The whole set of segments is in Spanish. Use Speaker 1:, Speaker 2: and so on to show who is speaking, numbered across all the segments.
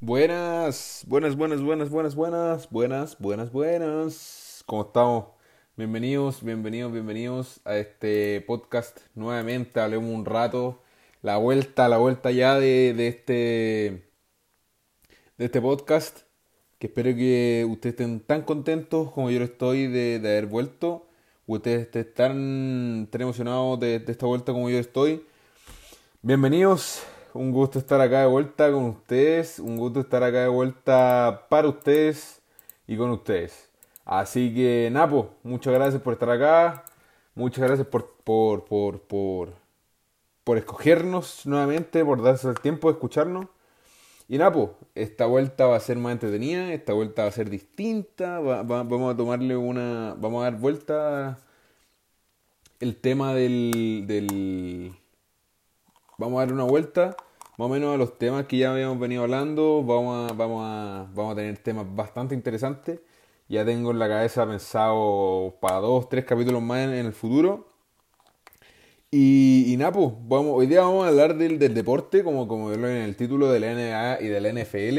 Speaker 1: Buenas, buenas, buenas, buenas, buenas, buenas, buenas, buenas, buenas. ¿Cómo estamos? Bienvenidos, bienvenidos, bienvenidos a este podcast. Nuevamente hablemos un rato. La vuelta, la vuelta ya de, de este de este podcast. Que espero que ustedes estén tan contentos como yo lo estoy de, de haber vuelto. Ustedes están tan emocionados de, de esta vuelta como yo estoy. Bienvenidos, un gusto estar acá de vuelta con ustedes, un gusto estar acá de vuelta para ustedes y con ustedes. Así que Napo, muchas gracias por estar acá, muchas gracias por, por, por, por, por escogernos nuevamente, por darse el tiempo de escucharnos. Y Napo, esta vuelta va a ser más entretenida, esta vuelta va a ser distinta, va- va- vamos a tomarle una, vamos a dar vuelta el tema del, del, Vamos a dar una vuelta más o menos a los temas que ya habíamos venido hablando. Vamos a, vamos a, vamos a tener temas bastante interesantes. Ya tengo en la cabeza pensado para dos, tres capítulos más en, el futuro. Y, y nada, pues, hoy día vamos a hablar del, del deporte, como, como verlo en el título de la NBA y de la NFL.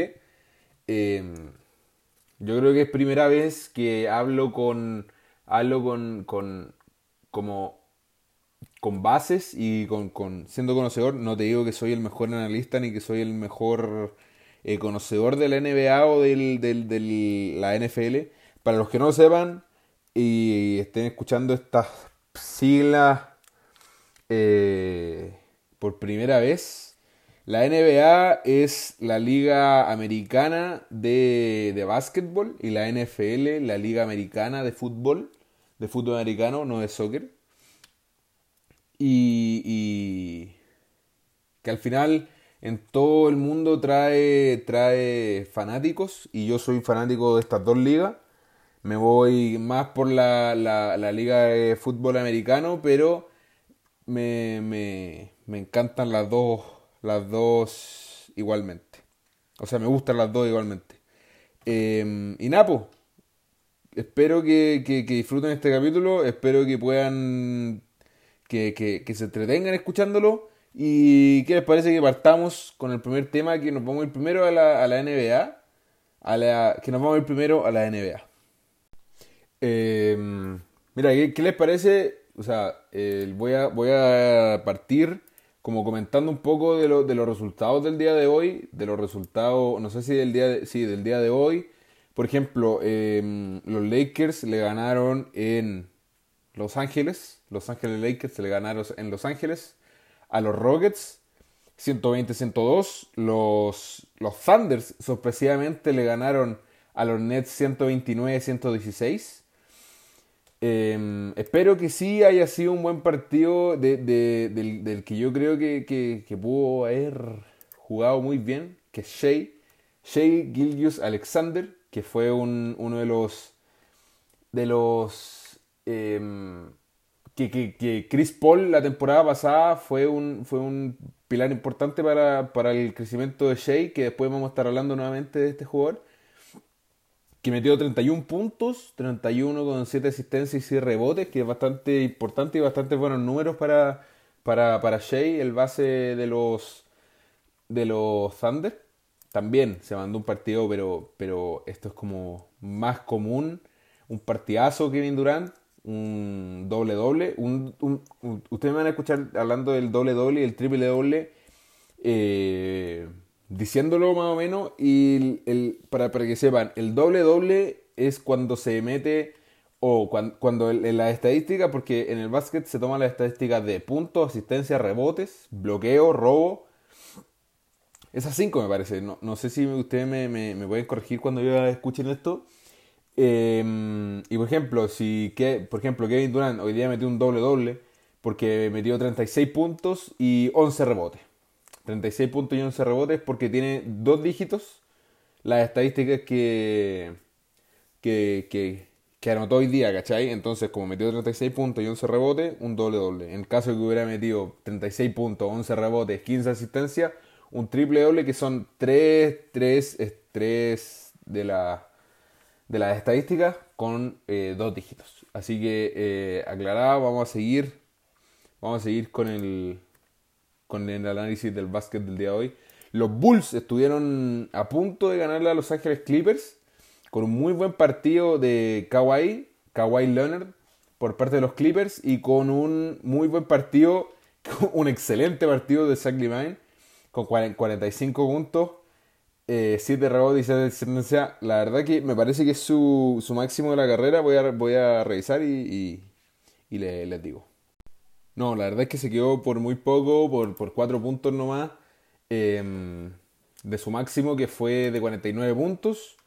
Speaker 1: Yo creo que es primera vez que hablo con, hablo con, con, como con bases y con, con- siendo conocedor, no te digo que soy el mejor analista ni que soy el mejor eh, conocedor de la NBA o del, del, del- la NFL. Para los que no lo sepan y estén escuchando estas siglas eh, por primera vez, la NBA es la liga americana de, de básquetbol y la NFL la liga americana de fútbol, de fútbol americano, no de soccer. Y, y que al final en todo el mundo trae, trae fanáticos y yo soy fanático de estas dos ligas. Me voy más por la, la, liga de fútbol americano, pero me, me, me encantan las dos, las dos igualmente. O sea, me gustan las dos igualmente. Eh, y Napo, espero que, que disfruten este capítulo, espero que puedan, que, que, que se entretengan escuchándolo. ¿Y qué les parece que partamos con el primer tema? Que nos vamos a ir primero a la, a la NBA. A la, que nos vamos a ir primero a la NBA. Eh, mira, ¿qué, qué les parece? O sea, voy a, voy a partir como comentando un poco de, lo- de los resultados del día de hoy, de los resultados, no sé si del día de, sí, del día de hoy. Por ejemplo, eh, los Lakers le ganaron en Los Ángeles, Los Ángeles Lakers le ganaron en Los Ángeles a los Rockets 120-102. Los, los Thunders sorpresivamente le ganaron a los Nets 129-116. Eh, espero que sí haya sido un buen partido de- de- del, del que yo creo que, que- que pudo haber jugado muy bien, que es Shea, Shea Gilgius Alexander, que fue un- uno de los de los em, que, que- que Chris Paul la temporada pasada fue un, fue un pilar importante para, para el crecimiento de Shea, que después vamos a estar hablando nuevamente de este jugador que metió 31 puntos, 31 con 7 asistencias y 6 rebotes, que es bastante importante y bastante buenos números para, para, para Shea, el base de los, de los Thunder. También se mandó un partido, pero, pero esto es como más común. Un partidazo Kevin Durant, un doble-doble. Un, un- un- ustedes me van a escuchar hablando del doble-doble y el triple-doble. eh, diciéndolo más o menos. Y el, para, para que sepan, el doble-doble es cuando se mete. O cuan- cuando, el- en la estadística, porque en el básquet se toman las estadísticas de puntos, asistencia, rebotes, bloqueo, robo. Esas cinco me parece. No, no sé si ustedes me, me- me pueden corregir cuando yo escuchen esto. Eh, y por ejemplo, si que, por ejemplo Kevin Durant hoy día metió un doble doble porque metió 36 puntos y 11 rebotes. 36 puntos y 11 rebotes porque tiene dos dígitos las estadísticas que, que, que, que anotó hoy día, ¿cachai? Entonces, como metió 36 puntos y 11 rebotes, un doble doble. En caso de que hubiera metido 36 puntos, 11 rebotes, 15 asistencias, un triple doble que son 3, 3, 3 de la de las estadísticas con eh, dos dígitos. Así que eh, aclarado, vamos a seguir. Vamos a seguir con el con el análisis del básquet del día de hoy. Los Bulls estuvieron a punto de ganarle a Los Ángeles Clippers con un muy buen partido de Kawhi, Kawhi Leonard, por parte de los Clippers y con un muy buen partido, un excelente partido de Zach Levine con 45 puntos, eh, 7 rebotes y 7 asistencia. La verdad que me parece que es su, su máximo de la carrera. Voy a, voy a revisar y, y, les digo. No, la verdad es que se quedó por muy poco, por, por 4 puntos nomás, em, de su máximo que fue de 49 puntos.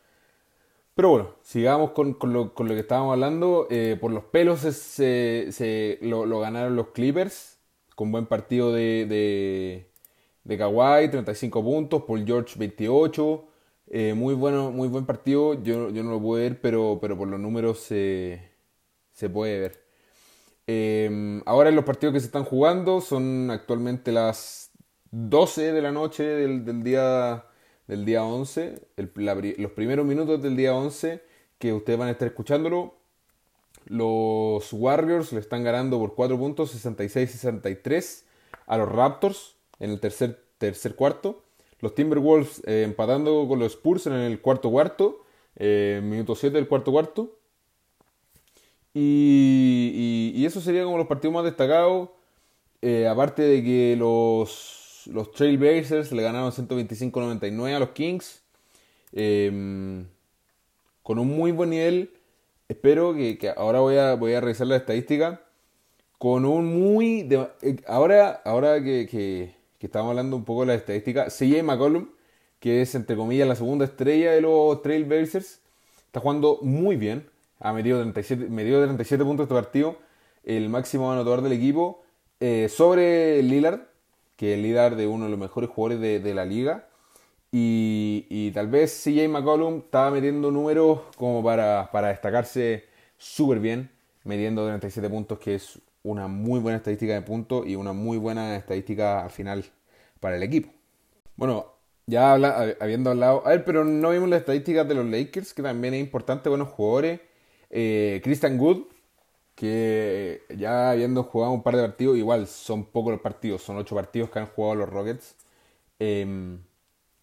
Speaker 1: Pero bueno, sigamos con, con, lo, con lo, que estábamos hablando. Eh, por los pelos se, se lo, ganaron los Clippers, con buen partido de, de Kawhi, 35 puntos, Paul George 28. Eh, muy bueno, muy buen partido. Yo, yo no lo pude ver, pero, pero por los números se, se puede ver. Eh, ahora los partidos que se están jugando son actualmente las 12 de la noche del, del día del día 11, los primeros minutos del día 11 que ustedes van a estar escuchándolo. Los Warriors le están ganando por 4 puntos, 66-63 a los Raptors en el tercer, tercer cuarto. Los Timberwolves eh, empatando con los Spurs en el cuarto cuarto, eh, minuto 7 del cuarto cuarto. Y, y, eso sería como los partidos más destacados. Eh, aparte de que los, los Trailblazers le ganaron 125-99 a los Kings. Em, con un muy buen nivel. Espero que, ahora voy a, voy a revisar la estadística. Con un muy... ahora ahora que que estamos hablando un poco de la estadística, CJ McCollum, que es entre comillas la segunda estrella de los Trailblazers, está jugando muy bien, ha medido 37, 37 puntos este partido, el máximo anotador del equipo, eh, sobre Lillard, que es líder de uno de los mejores jugadores de, la liga, y, tal vez CJ McCollum estaba metiendo números como para, para destacarse súper bien, mediendo 37 puntos, que es una muy buena estadística de puntos y una muy buena estadística al final para el equipo. Bueno, ya habiendo hablado, a ver, pero no vimos las estadísticas de los Lakers, que también es importante, buenos jugadores. Eh, Christian Wood, que ya habiendo jugado un par de partidos, igual son pocos los partidos, son ocho partidos que han jugado los Rockets. Em,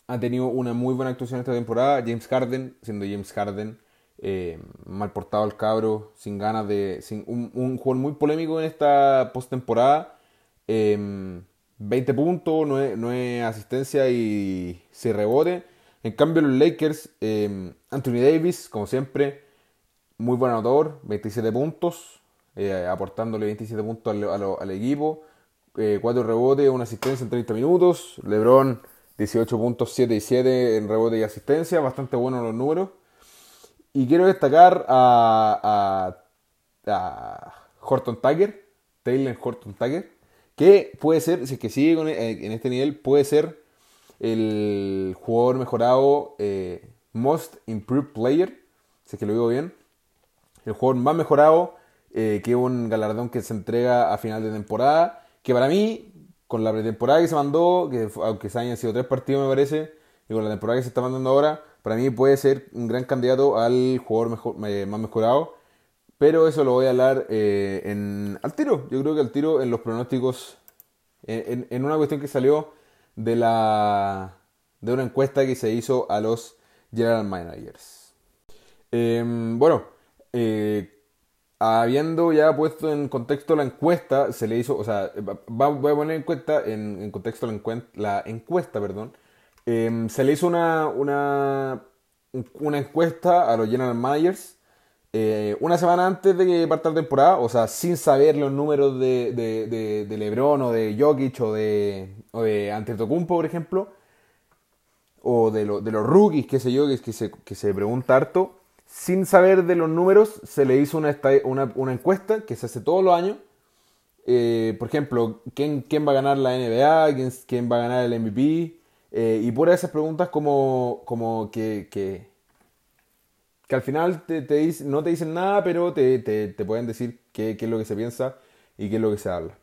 Speaker 1: ha tenido una muy buena actuación esta temporada. James Harden, siendo James Harden, eh, mal portado al cabro, sin ganas de. Sin, un, un jugador muy polémico en esta postemporada. 20 em, puntos, 9, asistencia y 6 rebote. En cambio, los Lakers, em, Anthony Davis, como siempre, muy buen anotador, 27 puntos, eh, aportándole 27 puntos al, equipo. 4 eh, rebotes, una asistencia en 30 minutos. LeBron, 18 puntos, 7 y 7 en rebote y asistencia. Bastante buenos los números. Y quiero destacar a, a, Horton Tiger, Taylor Horton Tiger, que puede ser, si es que sigue eh, en este nivel, puede ser el jugador mejorado eh, Most Improved Player, si es que lo digo bien, el jugador más mejorado, eh, que es un galardón que se entrega a final de temporada, que para mí, con la pretemporada que se mandó, que aunque se hayan sido tres partidos me parece, y con la temporada que se está mandando ahora, para mí puede ser un gran candidato al jugador mejor, más mejorado. Pero eso lo voy a hablar eh, al tiro. Yo creo que al tiro en los pronósticos, en, una cuestión que salió de, la, de una encuesta que se hizo a los General Managers. Em, bueno, eh, habiendo ya puesto en contexto la encuesta, se le hizo, o sea, voy a poner en, en, contexto la encuesta, perdón, Em, se le hizo una, una, una, encuesta a los General Managers eh, una semana antes de que parta la temporada, o sea, sin saber los números de, de, de, LeBron o de Jokic o de, o de Antetokounmpo, por ejemplo, o de, de los rookies, qué sé yo, que, que, se, que se pregunta harto. Sin saber de los números, se le hizo una, una, una encuesta que se hace todos los años. Eh, por ejemplo, ¿quién, ¿quién va a ganar la NBA? ¿Quién, quién va a ganar el MVP? Eh, y por esas preguntas como, como que, que, al final te, te no te dicen nada, pero te, te, te pueden decir qué, qué, es lo que se piensa y qué es lo que se habla.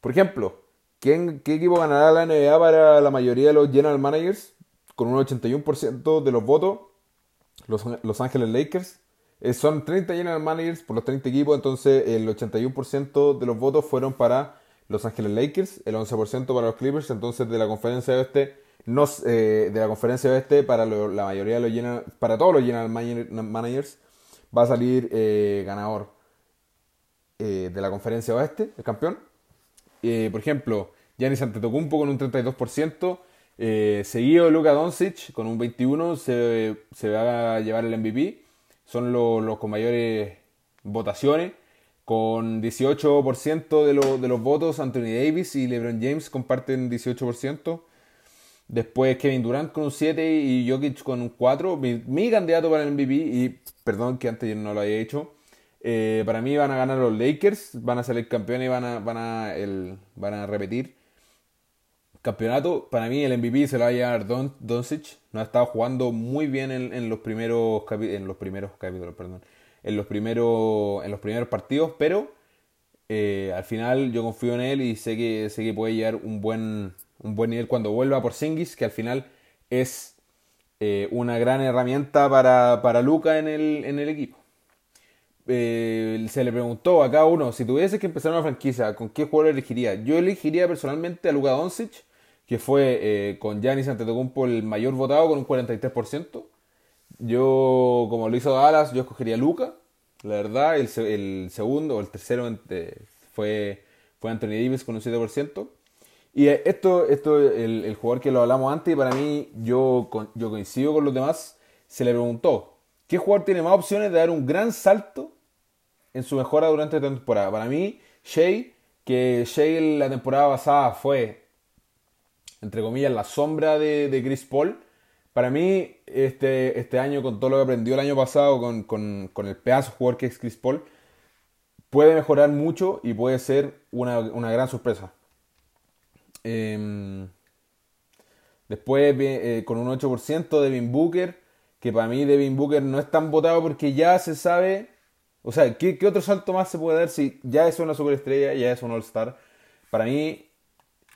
Speaker 1: Por ejemplo, ¿quién, ¿qué equipo ganará la NBA para la mayoría de los general managers? Con un 81% de los votos, los, los Ángeles Lakers. Eh, son 30 general managers por los 30 equipos, entonces el 81% de los votos fueron para los Ángeles Lakers, el 11% para los Clippers, entonces de la conferencia este eh, de la conferencia oeste para la mayoría de los general, para todos los general managers va a salir eh, ganador eh, de la conferencia oeste, el campeón. por ejemplo, Giannis Antetokounmpo con un 32%, seguido Luka Doncic con un 21% se, se va a llevar el MVP. Son los, los con mayores votaciones. Con 18% de, de, los votos, Anthony Davis y LeBron James comparten 18%. Después Kevin Durant con un 7 y Jokic con un 4. Mi, candidato para el MVP, y perdón que antes yo no lo había hecho, eh, para mí van a ganar los Lakers, van a salir campeones y van a, van a, el, van a repetir campeonato. Para mí el MVP se lo va a llevar Don, Doncic. No ha estado jugando muy bien en, los primeros en los primeros capítulos, perdón en los primeros, en los primeros partidos, pero eh, al final yo confío en él y sé que, sé que puede llegar un buen, un buen nivel cuando vuelva por Singis, que al final es eh, una gran herramienta para, para Luca en el, en el equipo. Eh, se le preguntó a cada uno, si tuviese que empezar una franquicia, ¿con qué jugador elegiría? Yo elegiría personalmente a Luka Doncic, que fue con Giannis Antetokounmpo el mayor votado con un 43%. Yo, como lo hizo Dallas, yo escogería Luca. La verdad, el, el segundo o el tercero fue, fue Anthony Davis con un 7%. Y esto, esto el, el jugador que lo hablamos antes, para mí, yo, yo coincido con los demás, se le preguntó, ¿qué jugador tiene más opciones de dar un gran salto en su mejora durante esta temporada? Para mí, Shea, que Shea la temporada pasada fue, entre comillas, la sombra de, Chris Paul, para mí, este, este año, con todo lo que aprendió el año pasado, con, con, con el pedazo jugador que es Chris Paul, puede mejorar mucho y puede ser una, una gran sorpresa. Em, después, eh, con un 8% Devin Booker, que para mí Devin Booker no es tan votado porque ya se sabe. O sea, ¿qué, ¿qué, otro salto más se puede dar si ya es una superestrella, ya es un All-Star? Para mí,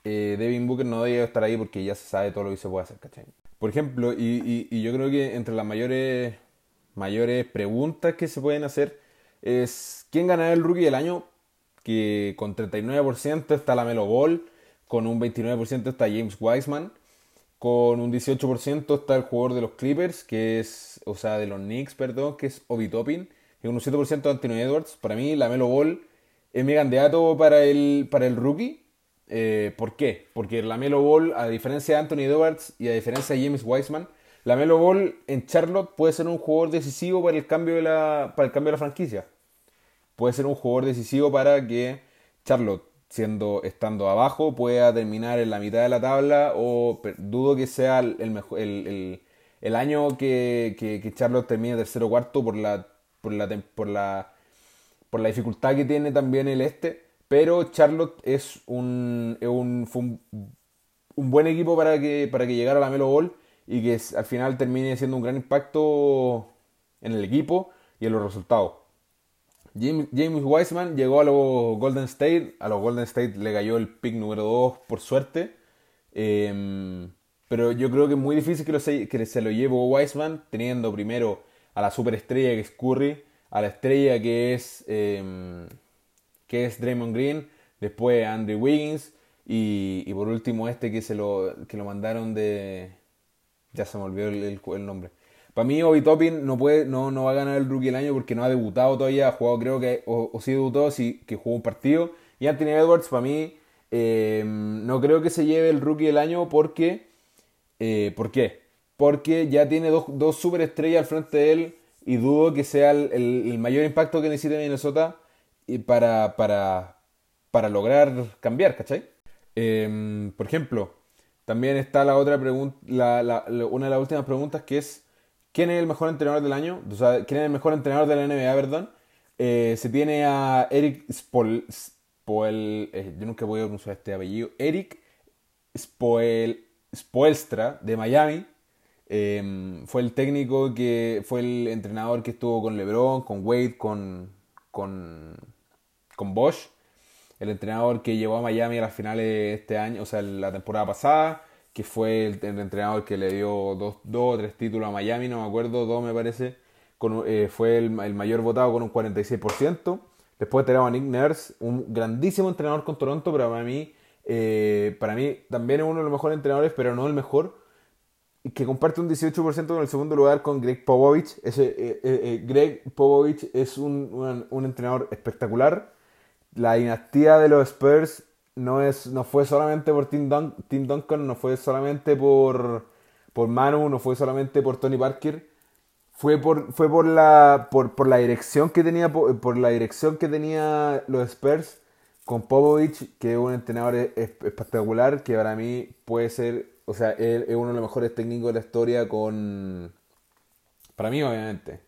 Speaker 1: eh, Devin Booker no debe estar ahí porque ya se sabe todo lo que se puede hacer, ¿cachai? Por ejemplo, y, y, yo creo que entre las mayores, mayores preguntas que se pueden hacer es ¿quién ganará el rookie del año? Que con 39% está la Melo Ball, con un 29% está James Wiseman, con un 18% está el jugador de los Clippers, que es, o sea, de los Knicks, perdón, que es Obi Toppin, y un 7% Anthony Edwards. Para mí, la Melo Ball es mi candidato para el, para el rookie eh, ¿Por qué? Porque la Melo Ball, a diferencia de Anthony Edwards y a diferencia de James Wiseman, la Melo Ball en Charlotte puede ser un jugador decisivo para el cambio de la, para el cambio de la franquicia. Puede ser un jugador decisivo para que Charlotte, siendo estando abajo, pueda terminar en la mitad de la tabla o dudo que sea el, mejor, el, el, año que, que, Charlotte termine tercero o cuarto por la, por la, por la, por la dificultad que tiene también el este pero Charlotte es un, un, un, buen equipo para que, para que llegara a la Melo Ball y que al final termine siendo un gran impacto en el equipo y en los resultados. James, Wiseman llegó a los Golden State. A los Golden State le cayó el pick número 2 por suerte. Em, pero yo creo que es muy difícil que, se, lo lleve Wiseman teniendo primero a la superestrella que es Curry, a la estrella que es em, que es Draymond Green, después Andrew Wiggins y, por último este que se lo, que lo mandaron de... Ya se me olvidó el, nombre. Para mí Obi Toppin no, puede, no, no va a ganar el Rookie del Año porque no ha debutado todavía, ha jugado creo que, o, sí debutó, sí que jugó un partido. Y Anthony Edwards para mí em, no creo que se lleve el Rookie del Año porque... Eh, ¿Por qué? Porque ya tiene dos, superestrellas al frente de él y dudo que sea el, mayor impacto que necesita Minnesota para, para, para lograr cambiar, ¿cachai? Em, por ejemplo, también está la otra pregunta, una de las últimas preguntas que es ¿quién es el mejor entrenador del año? ¿quién es el mejor entrenador de la NBA, perdón? Eh, se tiene a Eric Spoel, eh, yo nunca voy a pronunciar este apellido, Eric Spoel, Spoelstra de Miami. Em, fue el técnico que fue el entrenador que estuvo con LeBron, con Wade, con, con con Bosch, el entrenador que llevó a Miami a las finales este año, o sea, la temporada pasada, que fue el, entrenador que le dio dos, o tres títulos a Miami, no me acuerdo, dos me parece, eh, fue el, mayor votado con un 46%. Después tenemos a Nick Nurse, un grandísimo entrenador con Toronto, pero para mí Eh, para mí también es uno de los mejores entrenadores, pero no el mejor. Que comparte un 18% en el segundo lugar con Greg Popovich. Ese, eh, Greg Popovich es un, un, entrenador espectacular. La dinastía de los Spurs no, es, no fue solamente por Tim, Tim Duncan, no fue solamente por, por Manu, no fue solamente por Tony Parker. Fue por, fue por la por, por la dirección que tenía por, la dirección que tenía los Spurs con Popovich, que es un entrenador espectacular, que para mí puede ser, o sea, él es uno de los mejores técnicos de la historia con, para mí obviamente,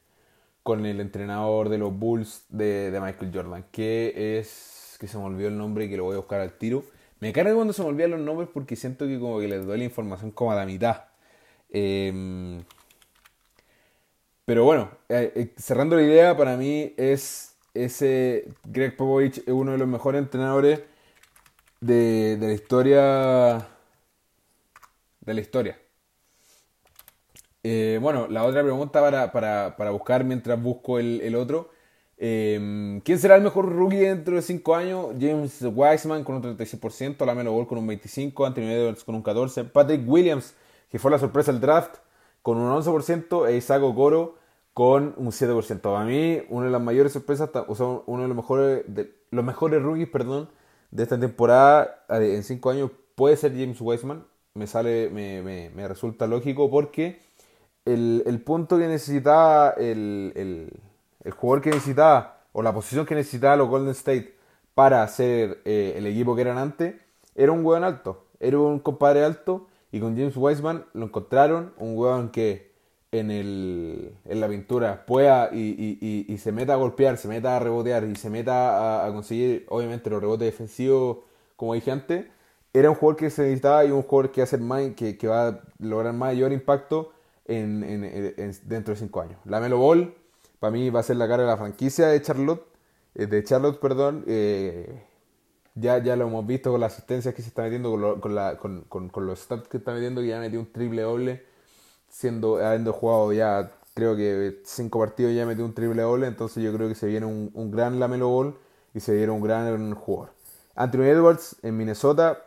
Speaker 1: con el entrenador de los Bulls de, de Michael Jordan, que es, que se me olvidó el nombre y que lo voy a buscar al tiro. Me carga cuando se me olvidan los nombres porque siento que como que les doy la información como a la mitad. Eh, pero bueno, eh, eh, cerrando la idea, para mí es ese Greg Popovich es uno de los mejores entrenadores de, la historia. De la historia. Eh, bueno, la otra pregunta para, buscar mientras busco el, otro. ¿Quién será el mejor rookie dentro de 5 años? James Wiseman con un 36%, Lamelo Ball con un 25%, Anthony Edwards con un 14%, Patrick Williams, que fue la sorpresa del draft, con un 11%, e Isaac Okoro con un 7%. Para mí, una de las mayores sorpresas, o sea, uno de los mejores, los mejores rookies, perdón, de esta temporada eh, en 5 años puede ser James Wiseman. Me sale, me, me, me resulta lógico porque el, el, punto que necesitaba, el, el, el, jugador que necesitaba, o la posición que necesitaba los Golden State para ser eh, el equipo que eran antes, era un hueón alto. Era un compadre alto y con James Wiseman lo encontraron, un hueón que en, el, en la pintura pueda y, y, se meta a golpear, se meta a rebotear y se meta a, conseguir, obviamente, los rebotes defensivos, como dije antes, era un jugador que se necesitaba y un jugador que, hace más, que, que va a lograr mayor impacto en, en, dentro de 5 años. La Melo Ball, para mí, va a ser la cara de la franquicia de Charlotte, eh, de Charlotte, perdón. Eh, ya, ya lo hemos visto con las asistencias que se está metiendo, con, con, la, con, con, los stats que está metiendo, que ya metió un triple doble siendo, habiendo jugado ya, creo que cinco partidos ya metió un triple doble, entonces yo creo que se viene un, un gran Lamelo Ball y se viene un gran jugador. Anthony Edwards en Minnesota,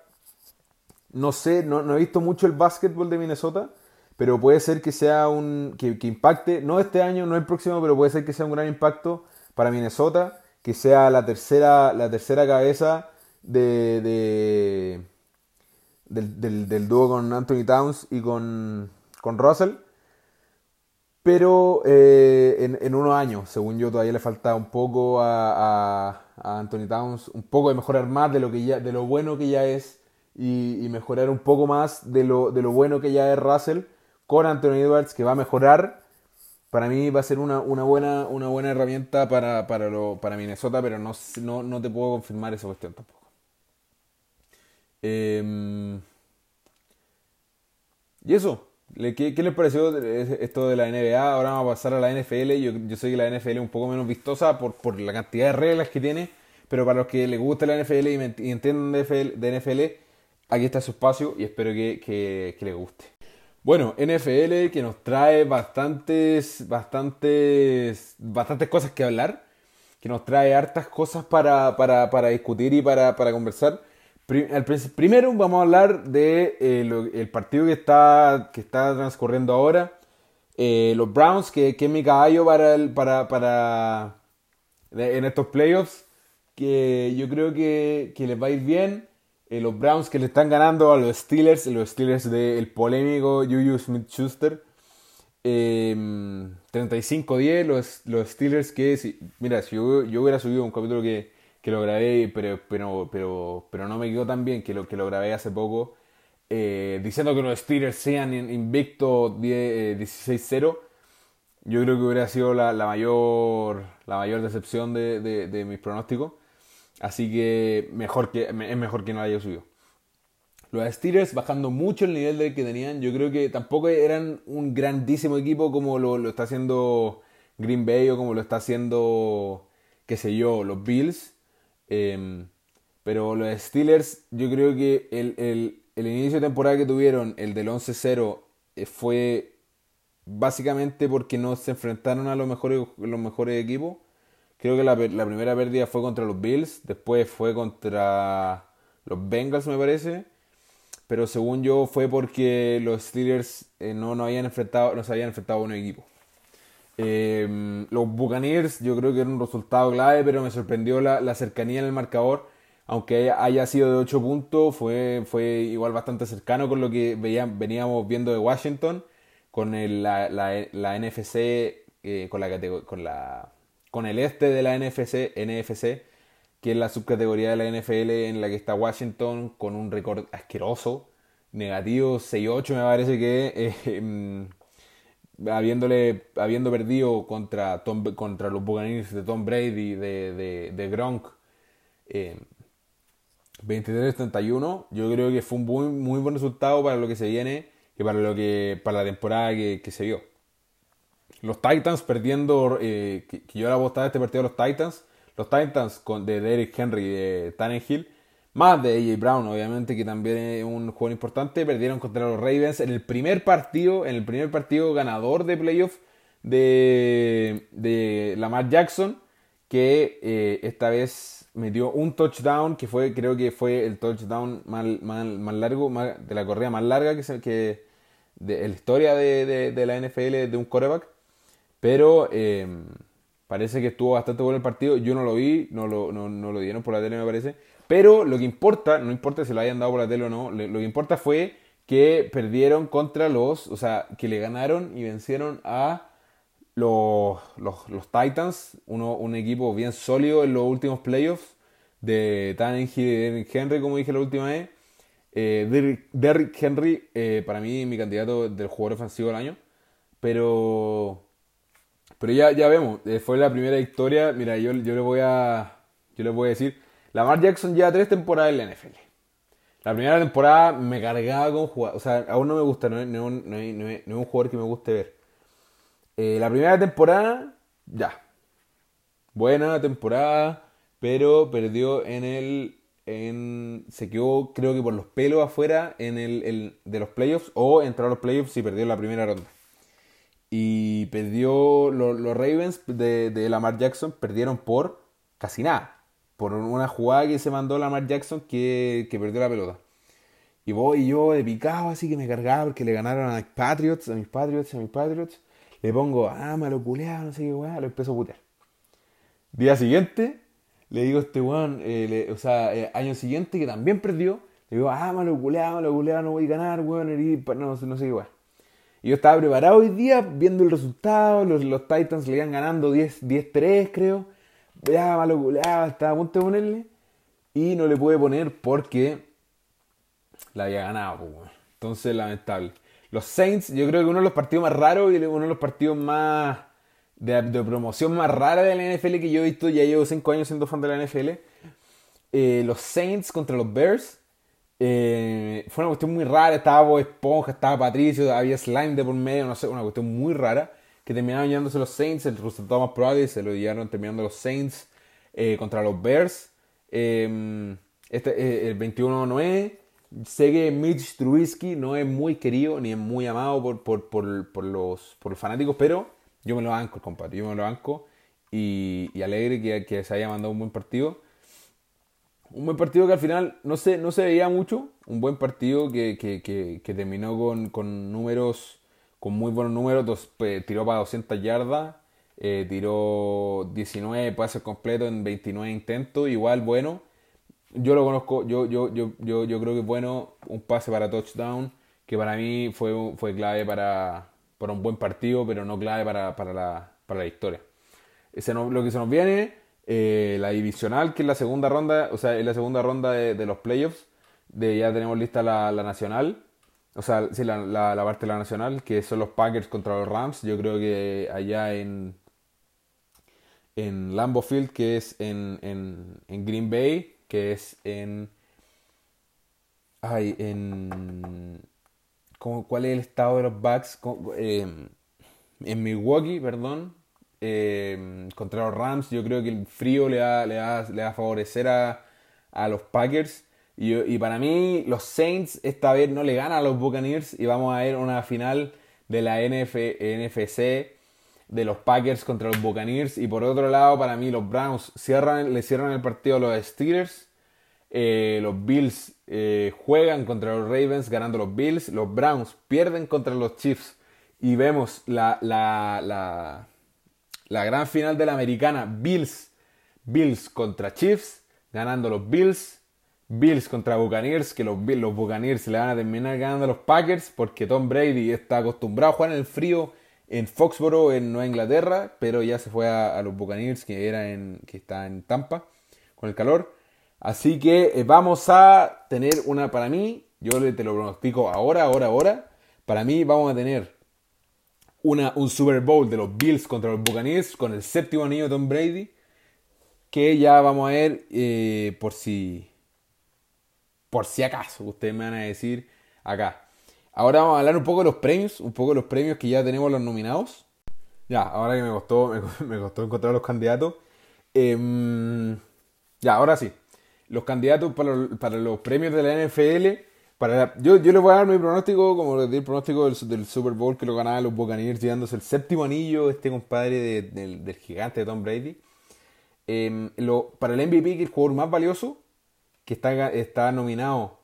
Speaker 1: no sé, no, no he visto mucho el básquetbol de Minnesota, pero puede ser que sea un, que, impacte, no este año, no el próximo, pero puede ser que sea un gran impacto para Minnesota, que sea la tercera, la tercera cabeza de, de del, del, del, dúo con Anthony Towns y con, con Russell. Pero eh, en, en, unos años, según yo, todavía le falta un poco a, a, Anthony Towns, un poco de mejorar más de lo, que ya, de lo bueno que ya es y, mejorar un poco más de lo, de lo bueno que ya es Russell con Anthony Edwards, que va a mejorar. Para mí va a ser una, una buena, una buena herramienta para, para, lo, para Minnesota, pero no, no, no te puedo confirmar esa cuestión tampoco. Em, y eso, ¿Qué, ¿Qué, les pareció esto de la NBA? Ahora vamos a pasar a la NFL. Yo, yo sé que la NFL es un poco menos vistosa por, por la cantidad de reglas que tiene, pero para los que les gusta la NFL y, entienden de NFL, aquí está su espacio y espero que, que, que les guste. Bueno, NFL que nos trae bastantes, bastantes, bastantes cosas que hablar, que nos trae hartas cosas para, para, para discutir y para, para conversar. Primero vamos a hablar de eh, el partido que está, que está transcurriendo ahora. Eh, los Browns, que, que, es mi caballo para, el, para, para en estos playoffs, que yo creo que, que les va a ir bien. Eh, los Browns que le están ganando a los Steelers, los Steelers del polémico Juju Smith-Schuster. 35-10, los, los Steelers que, mira, si yo, yo hubiera subido un capítulo que que lo grabé, pero, pero, pero, pero no me quedó tan bien que lo, que lo grabé hace poco, eh, diciendo que los Steelers sean invicto 16-0. Eh, yo creo que hubiera sido la, la, mayor, la mayor decepción de, de, de mis pronósticos. Así que, mejor que es mejor que no haya subido. Los Steelers bajando mucho el nivel de que tenían. Yo creo que tampoco eran un grandísimo equipo como lo, lo está haciendo Green Bay o como lo está haciendo, qué sé yo, los Bills. Em, pero los Steelers, yo creo que el, el, el, inicio de temporada que tuvieron, el del 11-0, eh, fue básicamente porque no se enfrentaron a los mejores, los mejores equipos. Creo que la, primera pérdida fue contra los Bills, después fue contra, los Bengals me parece. Pero según yo fue porque los Steelers eh, no, no, habían enfrentado, no se habían enfrentado a un equipo. Em, los Buccaneers yo creo que era un resultado clave, pero me sorprendió la, la cercanía en el marcador. Aunque haya sido de 8 puntos, fue, fue igual bastante cercano con lo que veníamos viendo de Washington, con la, la, NFC, eh, con, la, con, la, con el este de la NFC, NFC, que es la subcategoría de la NFL en la que está Washington, con un récord asqueroso, negativo 6-8 me parece que... Eh, em, habiéndole, habiendo perdido contra, contra los Buccaneers de Tom Brady, de, de, de Gronk, eh, 23-31, yo creo que fue un muy, muy buen resultado para lo que se viene y para, lo que, para la temporada que, se vio. Los Titans perdiendo, eh, que, yo le apostaba este partido a los Titans, los Titans con, de Derrick Henry de Tannehill, más de AJ Brown, obviamente, que también es un juego importante. Perdieron contra los Ravens en el primer partido, en el primer partido ganador de playoff de, de Lamar Jackson, que eh, esta vez metió un touchdown, que fue, creo que fue el touchdown más, más, largo, de la correa más larga que, que de, la historia de, de, la NFL de un quarterback. Pero eh, parece que estuvo bastante bueno el partido. Yo no lo vi, no lo, no, no lo dieron por la tele, me parece pero lo que importa, no importa si lo hayan dado por la tele o no, lo que importa fue que perdieron contra los, o sea, que le ganaron y vencieron a los, los, Titans, uno, un equipo bien sólido en los últimos playoffs de Tannehill y Henry, como dije la última vez. Eh, Derrick, Henry, eh, para mí, mi candidato del jugador ofensivo del año. Pero, pero ya, ya vemos, eh, fue la primera victoria. Mira, yo, yo, le voy a, yo le voy a decir, Lamar Jackson lleva tres temporadas en la NFL. La primera temporada me cargaba con jugar. O sea, aún no me gusta, no es, un jugador que me guste ver. Eh, la primera temporada, ya. Buena temporada, pero perdió en el. En, se quedó, creo que por los pelos afuera en el, de los playoffs, o entró a los playoffs y perdió la primera ronda. Y perdió los Ravens de, de Lamar Jackson, perdieron por casi nada por una jugada que se mandó Lamar Jackson que, que perdió la pelota. Y voy yo de picado, así que me cargaba porque le ganaron a mis Patriots, a mis Patriots, a mis Patriots. Le pongo, ah, malo culeado, no sé qué weá, lo empiezo a putear. Día siguiente, le digo a este weón, eh, o sea, eh, año siguiente que también perdió, le digo, ah, malo culeado, malo culeado, no voy a ganar, weón, no, no sé qué weá. Y yo estaba preparado hoy día, viendo el resultado, los, los Titans le iban ganando 10-3, creo ya malo estaba a punto de ponerle. Y no le pude poner porque la había ganado, Entonces, lamentable. Los Saints, yo creo que uno de los partidos más raros y uno de los partidos más de, promoción más rara de la NFL que yo he visto, ya llevo 5 años siendo fan de la NFL. Eh, los Saints contra los Bears. Eh, fue una cuestión muy rara. Estaba Bob Esponja, estaba Patricio, había slime de por medio, no sé, una cuestión muy rara que terminaron llevándose los Saints. El resultado más probable se lo llevaron terminando los Saints eh, contra los Bears. Em, este, eh, el 21 no es. Sé que Mitch Trubisky no es muy querido ni es muy amado por, por, por, por los, por los fanáticos, pero yo me lo banco, compadre. Yo me lo banco y, y alegre que, que, se haya mandado un buen partido. Un buen partido que al final no se, no se veía mucho. Un buen partido que, que, que terminó con, con números con muy buenos números, dos, tiró para 200 yardas, eh, tiró 19 pases completos en 29 intentos, igual bueno. Yo lo conozco, yo, yo, yo, yo, yo creo que es bueno un pase para touchdown, que para mí fue, fue clave para, para un buen partido, pero no clave para, para, la, para la victoria. Lo que se nos viene, eh, la divisional, que es la segunda ronda, o sea, es la segunda ronda de, los playoffs, de ya tenemos lista la, nacional. O sea, sí, la, la, parte de la nacional, que son los Packers contra los Rams. Yo creo que allá en, en Lambeau Field, que es en, en, en Green Bay, que es en... Ay, en... ¿Cuál es el estado de los Bucks? Eh, en Milwaukee, perdón. Eh, contra los Rams, yo creo que el frío le va, le le a favorecer a, a los Packers. Y, para mí, los Saints esta vez no le ganan a los Buccaneers y vamos a ver una final de la NFC de los Packers contra los Buccaneers. Y por otro lado, para mí, los Browns cierran, le cierran el partido a los Steelers. Eh, los Bills eh, juegan contra los Ravens ganando los Bills. Los Browns pierden contra los Chiefs. Y vemos la, la, la gran final de la americana. Bills. Bills contra Chiefs. Ganando los Bills. Bills contra Buccaneers, que los, los Buccaneers le van a terminar ganando los Packers porque Tom Brady está acostumbrado a jugar en el frío en Foxboro, en Nueva Inglaterra, pero ya se fue a, los Buccaneers, que, era en, que está en Tampa, con el calor. Así que eh, vamos a tener una, para mí, yo te lo pronostico ahora, ahora, ahora. Para mí vamos a tener una, un Super Bowl de los Bills contra los Buccaneers con el séptimo anillo de Tom Brady, que ya vamos a ver eh, por si por si acaso, ustedes me van a decir acá. Ahora vamos a hablar un poco de los premios, un poco de los premios que ya tenemos los nominados. Ya, ahora que me costó, me, costó encontrar los candidatos. Em, ya, ahora sí. Los candidatos para, los premios de la NFL. Para yo, yo les voy a dar mi pronóstico, como les di el pronóstico del, Super Bowl que lo ganaban los Buccaneers, llevándose el séptimo anillo, este compadre del, gigante de Tom Brady. Em, lo, para el MVP, que es el jugador más valioso, que está, está nominado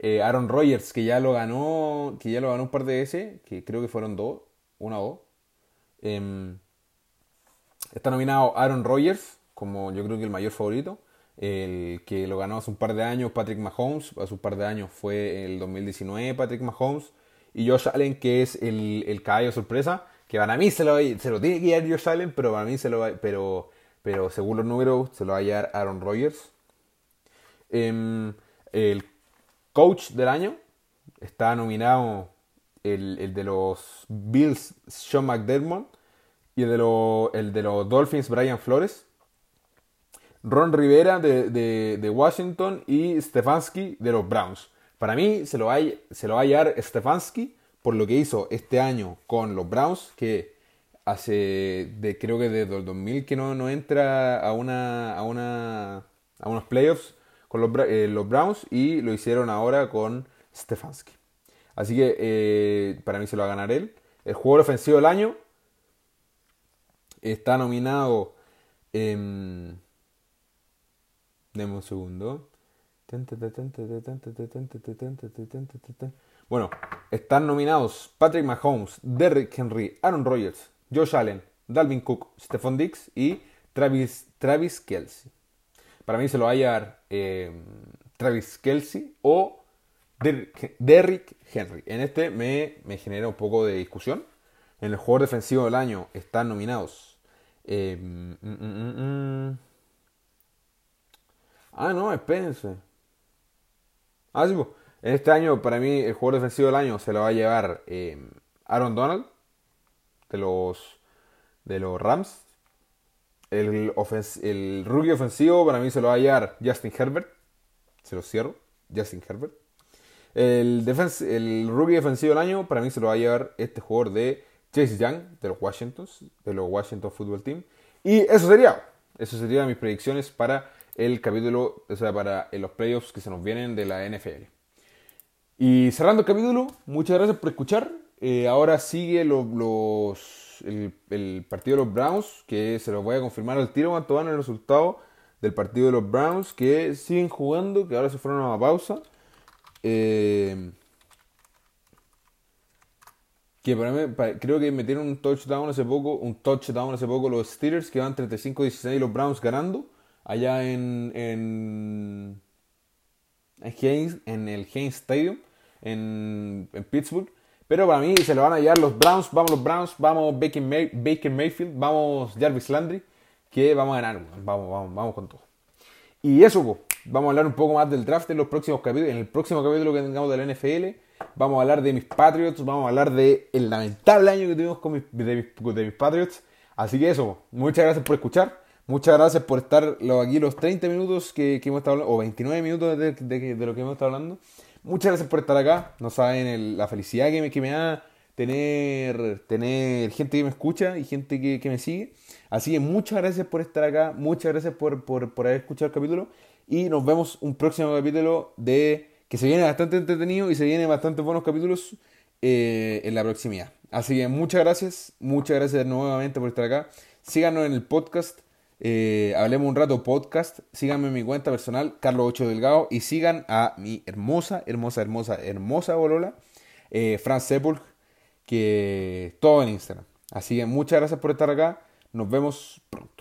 Speaker 1: eh, Aaron Rodgers, que ya lo ganó, que ya lo ganó un par de veces, que creo que fueron dos, una o dos. Em, está nominado Aaron Rodgers, como yo creo que el mayor favorito. El que lo ganó hace un par de años, Patrick Mahomes, hace un par de años fue el 2019 Patrick Mahomes. Y Josh Allen, que es el, el caballo sorpresa, que para mí se lo, se lo tiene que Josh Allen, pero para mí se lo pero, pero según los números se lo va a llevar Aaron Rodgers. Em, el coach del año está nominado el, de los Bills, Sean McDermott, y el de, el de los Dolphins, Brian Flores. Ron Rivera de, Washington y Stefanski de los Browns. Para mí se lo, va, a hallar Stefanski por lo que hizo este año con los Browns, que hace creo que desde el 2000 que no, no entra a una, a una a unos playoffs con eh, los, Browns y lo hicieron ahora con Stefanski. Así que eh, para mí se lo va a ganar él. El jugador ofensivo del año está nominado. en deme un segundo. Bueno, están nominados Patrick Mahomes, Derrick Henry, Aaron Rodgers, Josh Allen, Dalvin Cook, Stephon Dix y Travis, Travis Kelsey. Para mí se lo va a llevar eh, Travis Kelsey o Derrick Henry. En este me, genera un poco de discusión. En el jugador defensivo del año están nominados. Eh, mm, mm, mm, ah, no, espérense. Ah, sí, en este año, para mí, el jugador defensivo del año se lo va a llevar eh, Aaron Donald de los, de los Rams. El, el rookie ofensivo para mí se lo va a hallar Justin Herbert. Se lo cierro. Justin Herbert. El, el rookie defensivo del año para mí se lo va a llevar este jugador de Chase Young de los Washington, de los Washington Football Team. Y eso sería. Eso serían mis predicciones para el capítulo, o sea, para los playoffs que se nos vienen de la NFL. Y cerrando el capítulo, muchas gracias por escuchar. Eh, ahora sigue los el, partido de los Browns, que se los voy a confirmar al tiro cuando van el resultado del partido de los Browns, que siguen jugando, que ahora se fueron a una pausa. Eh, que para mí, creo que metieron un touchdown hace poco, un touchdown hace poco los Steelers, que van 35-16 los Browns ganando, allá en, en, en, el Heinz Stadium, en, Pittsburgh. Pero para mí se lo van a llevar los Browns, vamos los Browns, vamos Baker, Mayfield, vamos Jarvis Landry, que vamos a ganar, vamos, vamos, vamos con todo. Y eso, vamos a hablar un poco más del draft en los próximos capítulos. En el próximo capítulo que tengamos de la NFL, vamos a hablar de mis Patriots, vamos a hablar del el lamentable año que tuvimos con mis, de, mis, Patriots. Así que eso, muchas gracias por escuchar. Muchas gracias por estar aquí los 30 minutos que, hemos estado hablando, o 29 minutos de, de, lo que hemos estado hablando. Muchas gracias por estar acá. No saben la felicidad que me, que me da tener, tener gente que me escucha y gente que, me sigue. Así que muchas gracias por estar acá. Muchas gracias por, haber escuchado el capítulo. Y nos vemos un próximo capítulo de que se viene bastante entretenido y se vienen bastante buenos capítulos eh, en la proximidad. Así que muchas gracias. Muchas gracias nuevamente por estar acá. Síganos en el podcast. Eh, hablemos un rato podcast. Síganme en mi cuenta personal, Carlos 8 Delgado. Y sigan a mi hermosa, hermosa, hermosa, hermosa bolola, eh, Fran Sepulch, que todo en Instagram. Así que muchas gracias por estar acá. Nos vemos pronto.